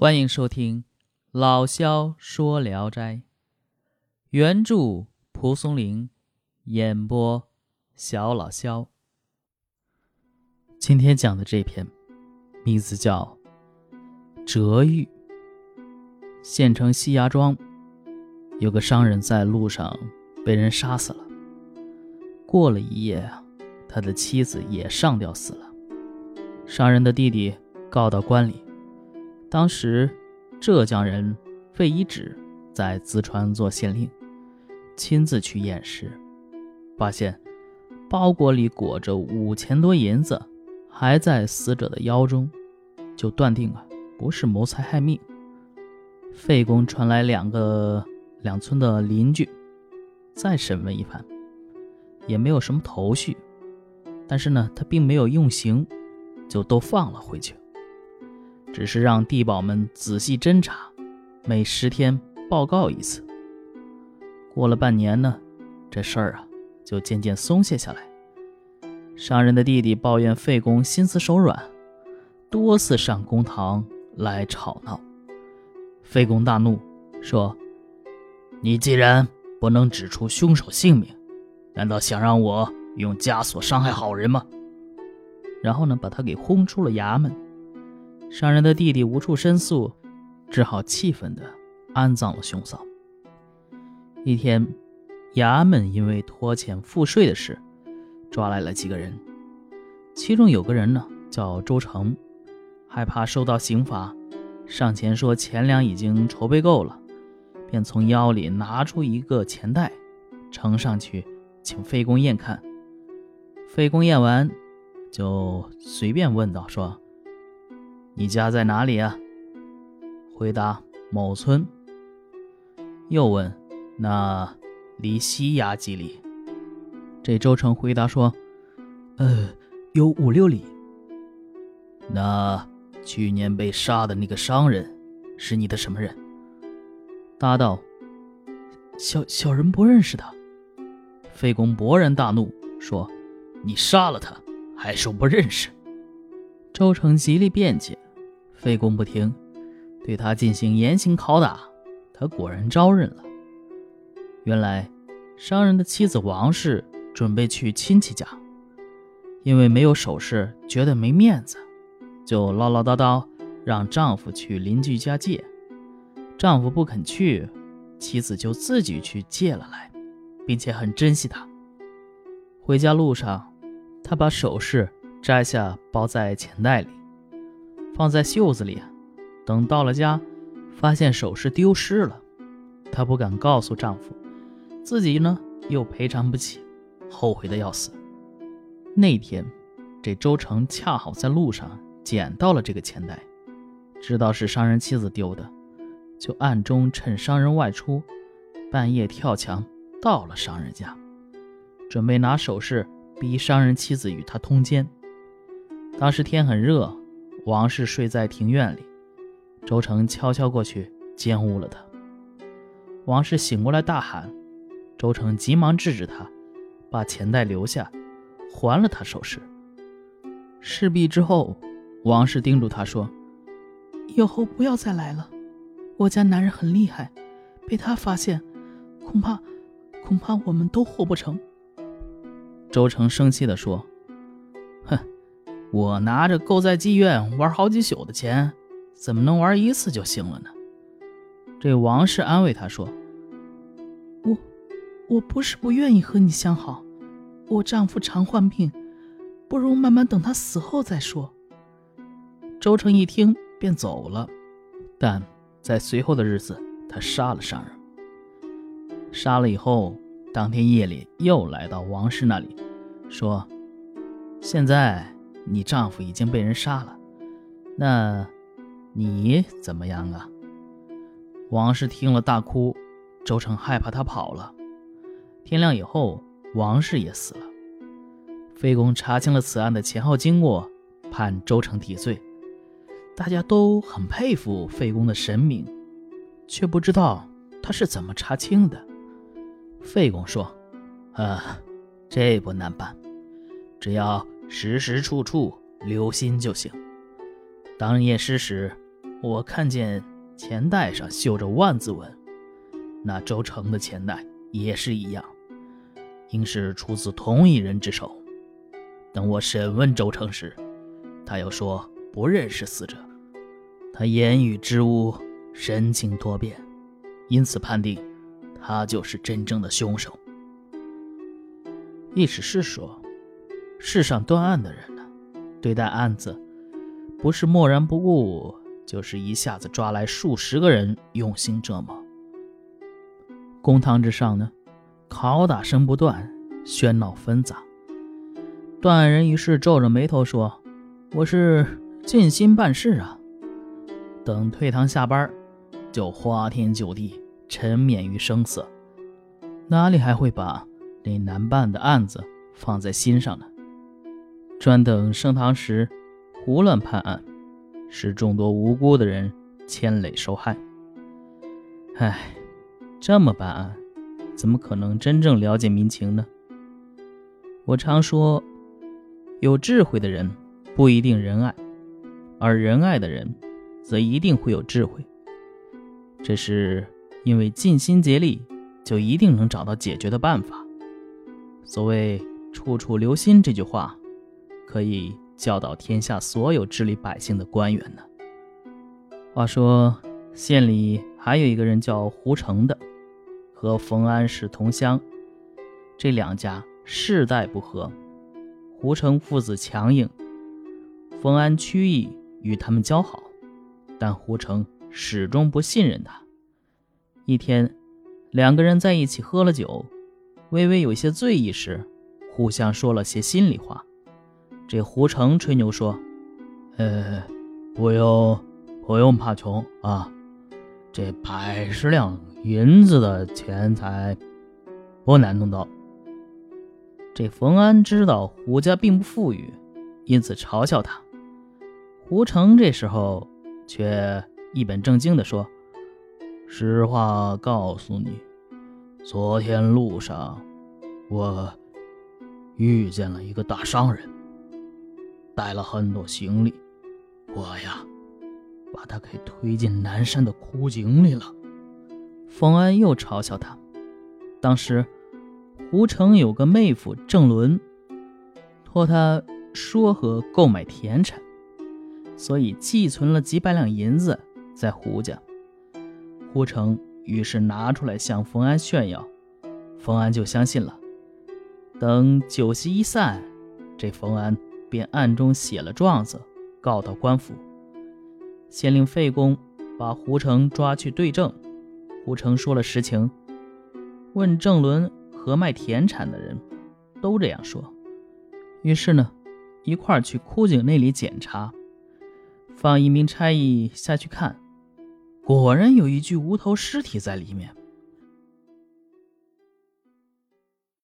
欢迎收听《老萧说聊斋》，原著蒲松龄，演播小老萧。今天讲的这篇名字叫《折玉》。县城西崖庄有个商人，在路上被人杀死了。过了一夜啊，他的妻子也上吊死了。商人的弟弟告到官里。当时，浙江人费一指在淄川做县令，亲自去验尸，发现包裹里裹着五千多银子，还在死者的腰中，就断定啊不是谋财害命。费公传来两个两村的邻居，再审问一番，也没有什么头绪，但是呢，他并没有用刑，就都放了回去。只是让地保们仔细侦查，每十天报告一次。过了半年呢，这事儿啊就渐渐松懈下来。商人的弟弟抱怨费公心慈手软，多次上公堂来吵闹。费公大怒，说：“你既然不能指出凶手姓名，难道想让我用枷锁伤害好人吗？”然后呢，把他给轰出了衙门。商人的弟弟无处申诉，只好气愤地安葬了兄嫂。一天，衙门因为拖欠赋税的事，抓来了几个人。其中有个人呢，叫周成，害怕受到刑罚，上前说钱粮已经筹备够了，便从腰里拿出一个钱袋，呈上去，请费公验看。费公验完，就随便问道：“说。”你家在哪里啊？回答某村。又问，那离西崖几里？这周成回答说，呃，有五六里。那去年被杀的那个商人是你的什么人？答道，小小人不认识他。费公勃然大怒，说：“你杀了他，还说不认识？”周成极力辩解。费公不听，对他进行严刑拷打，他果然招认了。原来，商人的妻子王氏准备去亲戚家，因为没有首饰，觉得没面子，就唠唠叨叨让丈夫去邻居家借。丈夫不肯去，妻子就自己去借了来，并且很珍惜他。回家路上，她把首饰摘下，包在钱袋里。放在袖子里，等到了家，发现首饰丢失了，她不敢告诉丈夫，自己呢又赔偿不起，后悔的要死。那天，这周成恰好在路上捡到了这个钱袋，知道是商人妻子丢的，就暗中趁商人外出，半夜跳墙到了商人家，准备拿首饰逼商人妻子与他通奸。当时天很热。王氏睡在庭院里，周成悄悄过去奸污了他。王氏醒过来大喊，周成急忙制止他，把钱袋留下，还了他首饰。事毕之后，王氏叮嘱他说：“以后不要再来了，我家男人很厉害，被他发现，恐怕恐怕我们都活不成。”周成生气地说。我拿着够在妓院玩好几宿的钱，怎么能玩一次就行了呢？这王氏安慰他说：“我，我不是不愿意和你相好，我丈夫常患病，不如慢慢等他死后再说。”周成一听便走了，但在随后的日子，他杀了商人。杀了以后，当天夜里又来到王氏那里，说：“现在。”你丈夫已经被人杀了，那你怎么样啊？王氏听了大哭，周成害怕他跑了。天亮以后，王氏也死了。费公查清了此案的前后经过，判周成抵罪。大家都很佩服费公的神明，却不知道他是怎么查清的。费公说：“啊，这不难办，只要……”时时处处留心就行。当验尸时，我看见钱袋上绣着万字文，那周成的钱袋也是一样，应是出自同一人之手。等我审问周成时，他又说不认识死者。他言语之物，神情多变，因此判定他就是真正的凶手。意思是说，世上断案的人呢，对待案子不是漠然不顾。就是一下子抓来数十个人用心折磨。公堂之上呢，拷打声不断，喧闹纷杂。断案人于是皱着眉头说：“我是尽心办事啊。”等退堂下班，就花天酒地，沉湎于声色，哪里还会把那难办的案子放在心上呢？专等升堂时胡乱判案。使众多无辜的人牵累受害。唉，这么办案，怎么可能真正了解民情呢？我常说，有智慧的人不一定仁爱，而仁爱的人则一定会有智慧。这是因为尽心竭力，就一定能找到解决的办法。所谓“处处留心”这句话，可以。教导天下所有治理百姓的官员呢。话说县里还有一个人叫胡成的，和冯安是同乡，这两家世代不和。胡成父子强硬，冯安曲意与他们交好，但胡成始终不信任他。一天，两个人在一起喝了酒，微微有些醉意时，互相说了些心里话。这胡成吹牛说：“呃，不用，不用怕穷啊，这百十两银子的钱财不难弄到。”这冯安知道胡家并不富裕，因此嘲笑他。胡成这时候却一本正经地说：“实话告诉你，昨天路上我遇见了一个大商人。”带了很多行李，我呀，把他给推进南山的枯井里了。冯安又嘲笑他。当时胡成有个妹夫郑伦，托他说和购买田产，所以寄存了几百两银子在胡家。胡成于是拿出来向冯安炫耀，冯安就相信了。等酒席一散，这冯安。便暗中写了状子，告到官府。县令费公把胡成抓去对证。胡成说了实情，问郑伦和卖田产的人，都这样说。于是呢，一块儿去枯井那里检查，放一名差役下去看，果然有一具无头尸体在里面。